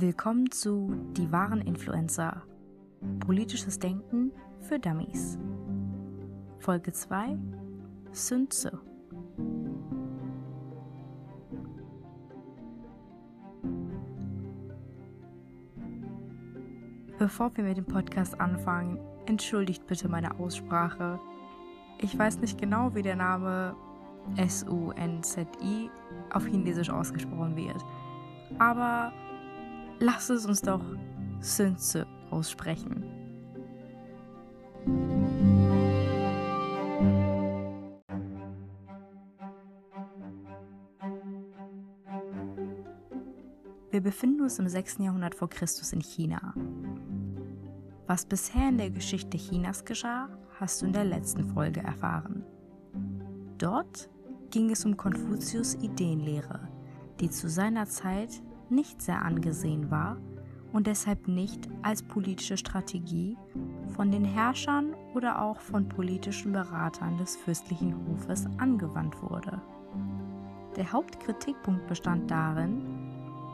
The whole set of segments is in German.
Willkommen zu Die wahren Influencer. Politisches Denken für Dummies. Folge 2 Sun Tzu. Bevor wir mit dem Podcast anfangen, entschuldigt bitte meine Aussprache. Ich weiß nicht genau, wie der Name S-U-N-Z-I auf Chinesisch ausgesprochen wird. Aber Lass es uns doch Sun Tzu aussprechen. Wir befinden uns im 6. Jahrhundert vor Christus in China. Was bisher in der Geschichte Chinas geschah, hast du in der letzten Folge erfahren. Dort ging es um Konfuzius Ideenlehre, die zu seiner Zeit nicht sehr angesehen war und deshalb nicht als politische Strategie von den Herrschern oder auch von politischen Beratern des fürstlichen Hofes angewandt wurde. Der Hauptkritikpunkt bestand darin,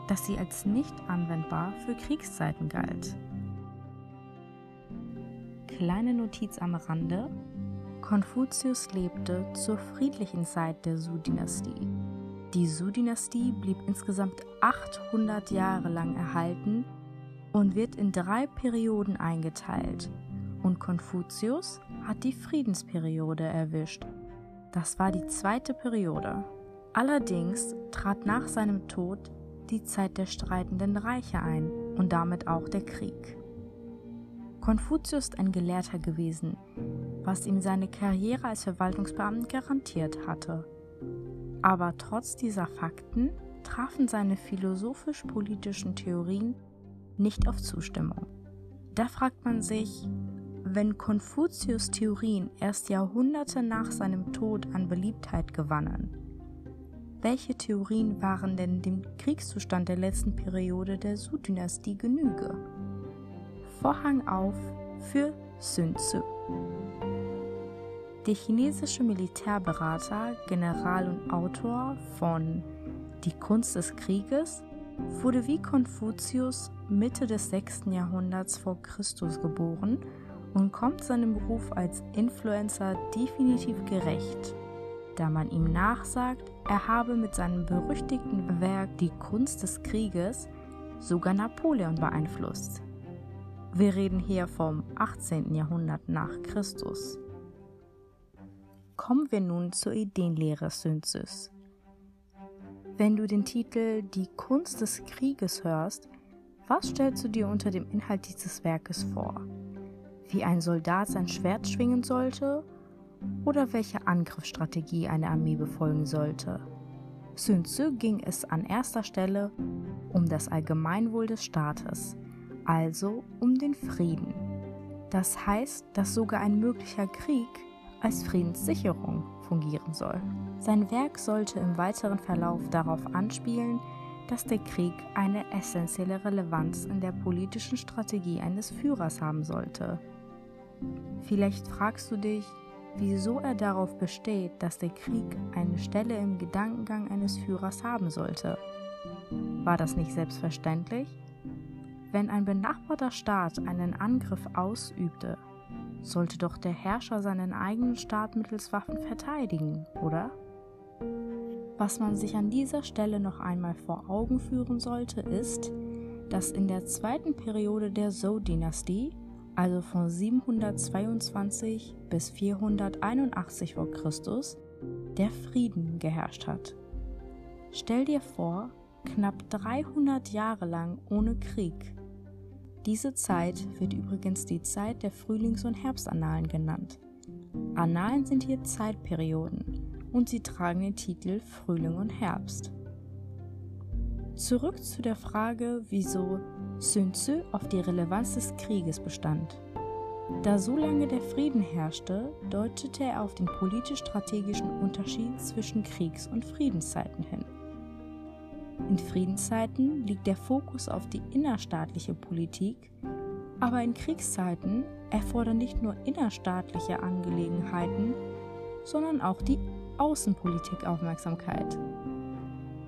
dass sie als nicht anwendbar für Kriegszeiten galt. Kleine Notiz am Rande. Konfuzius lebte zur friedlichen Zeit der Su-Dynastie. Die Su-Dynastie blieb insgesamt 800 Jahre lang erhalten und wird in drei Perioden eingeteilt. Und Konfuzius hat die Friedensperiode erwischt. Das war die zweite Periode. Allerdings trat nach seinem Tod die Zeit der streitenden Reiche ein und damit auch der Krieg. Konfuzius ist ein Gelehrter gewesen, was ihm seine Karriere als Verwaltungsbeamten garantiert hatte. Aber trotz dieser Fakten trafen seine philosophisch-politischen Theorien nicht auf Zustimmung. Da fragt man sich, wenn Konfuzius Theorien erst Jahrhunderte nach seinem Tod an Beliebtheit gewannen, welche Theorien waren denn dem Kriegszustand der letzten Periode der Su-Dynastie Genüge? Vorhang auf für Sun Tzu. Der chinesische Militärberater, General und Autor von Die Kunst des Krieges wurde wie Konfuzius Mitte des 6. Jahrhunderts vor Christus geboren und kommt seinem Beruf als Influencer definitiv gerecht, da man ihm nachsagt, er habe mit seinem berüchtigten Werk Die Kunst des Krieges sogar Napoleon beeinflusst. Wir reden hier vom 18. Jahrhundert nach Christus. Kommen wir nun zur Ideenlehre Synthys. Wenn du den Titel Die Kunst des Krieges hörst, was stellst du dir unter dem Inhalt dieses Werkes vor? Wie ein Soldat sein Schwert schwingen sollte oder welche Angriffsstrategie eine Armee befolgen sollte? Sun Tzu ging es an erster Stelle um das Allgemeinwohl des Staates, also um den Frieden. Das heißt, dass sogar ein möglicher Krieg als Friedenssicherung fungieren soll. Sein Werk sollte im weiteren Verlauf darauf anspielen, dass der Krieg eine essentielle Relevanz in der politischen Strategie eines Führers haben sollte. Vielleicht fragst du dich, wieso er darauf besteht, dass der Krieg eine Stelle im Gedankengang eines Führers haben sollte. War das nicht selbstverständlich? Wenn ein benachbarter Staat einen Angriff ausübte, sollte doch der Herrscher seinen eigenen Staat mittels Waffen verteidigen, oder? Was man sich an dieser Stelle noch einmal vor Augen führen sollte, ist, dass in der zweiten Periode der Zhou-Dynastie, also von 722 bis 481 v. Chr., der Frieden geherrscht hat. Stell dir vor, knapp 300 Jahre lang ohne Krieg. Diese Zeit wird übrigens die Zeit der Frühlings- und Herbstannalen genannt. Annalen sind hier Zeitperioden und sie tragen den Titel Frühling und Herbst. Zurück zu der Frage, wieso Sun Tzu auf die Relevanz des Krieges bestand. Da so lange der Frieden herrschte, deutete er auf den politisch-strategischen Unterschied zwischen Kriegs- und Friedenszeiten hin. In Friedenszeiten liegt der Fokus auf die innerstaatliche Politik, aber in Kriegszeiten erfordern nicht nur innerstaatliche Angelegenheiten, sondern auch die Außenpolitik Aufmerksamkeit.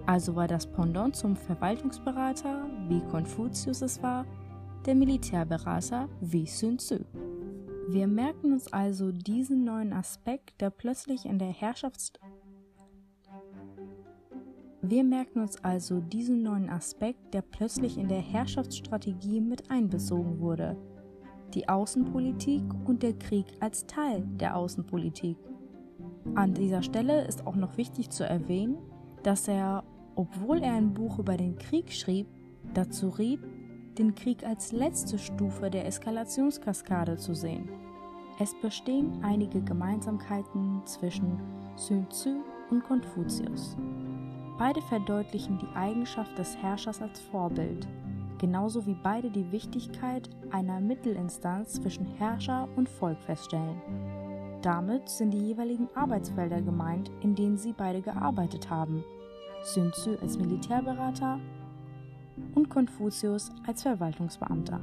Also war das Pendant zum Verwaltungsberater, wie Konfuzius es war, der Militärberater wie Sun Tzu. Wir merken uns also diesen neuen Aspekt, der plötzlich in der Herrschafts wir merken uns also diesen neuen Aspekt, der plötzlich in der Herrschaftsstrategie mit einbezogen wurde. Die Außenpolitik und der Krieg als Teil der Außenpolitik. An dieser Stelle ist auch noch wichtig zu erwähnen, dass er, obwohl er ein Buch über den Krieg schrieb, dazu riet, den Krieg als letzte Stufe der Eskalationskaskade zu sehen. Es bestehen einige Gemeinsamkeiten zwischen Sun Tzu und Konfuzius. Beide verdeutlichen die Eigenschaft des Herrschers als Vorbild, genauso wie beide die Wichtigkeit einer Mittelinstanz zwischen Herrscher und Volk feststellen. Damit sind die jeweiligen Arbeitsfelder gemeint, in denen sie beide gearbeitet haben. Sun Tzu als Militärberater und Konfuzius als Verwaltungsbeamter.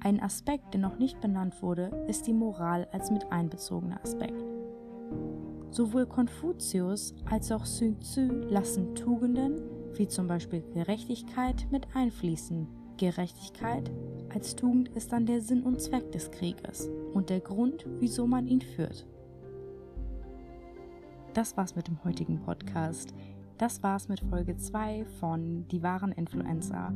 Ein Aspekt, der noch nicht benannt wurde, ist die Moral als mit einbezogener Aspekt. Sowohl Konfuzius als auch Sun Tzu lassen Tugenden wie zum Beispiel Gerechtigkeit mit einfließen. Gerechtigkeit als Tugend ist dann der Sinn und Zweck des Krieges und der Grund, wieso man ihn führt. Das war's mit dem heutigen Podcast. Das war's mit Folge 2 von Die wahren Influencer.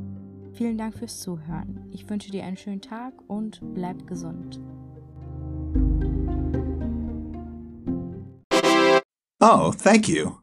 Vielen Dank fürs Zuhören. Ich wünsche dir einen schönen Tag und bleib gesund. Oh, thank you.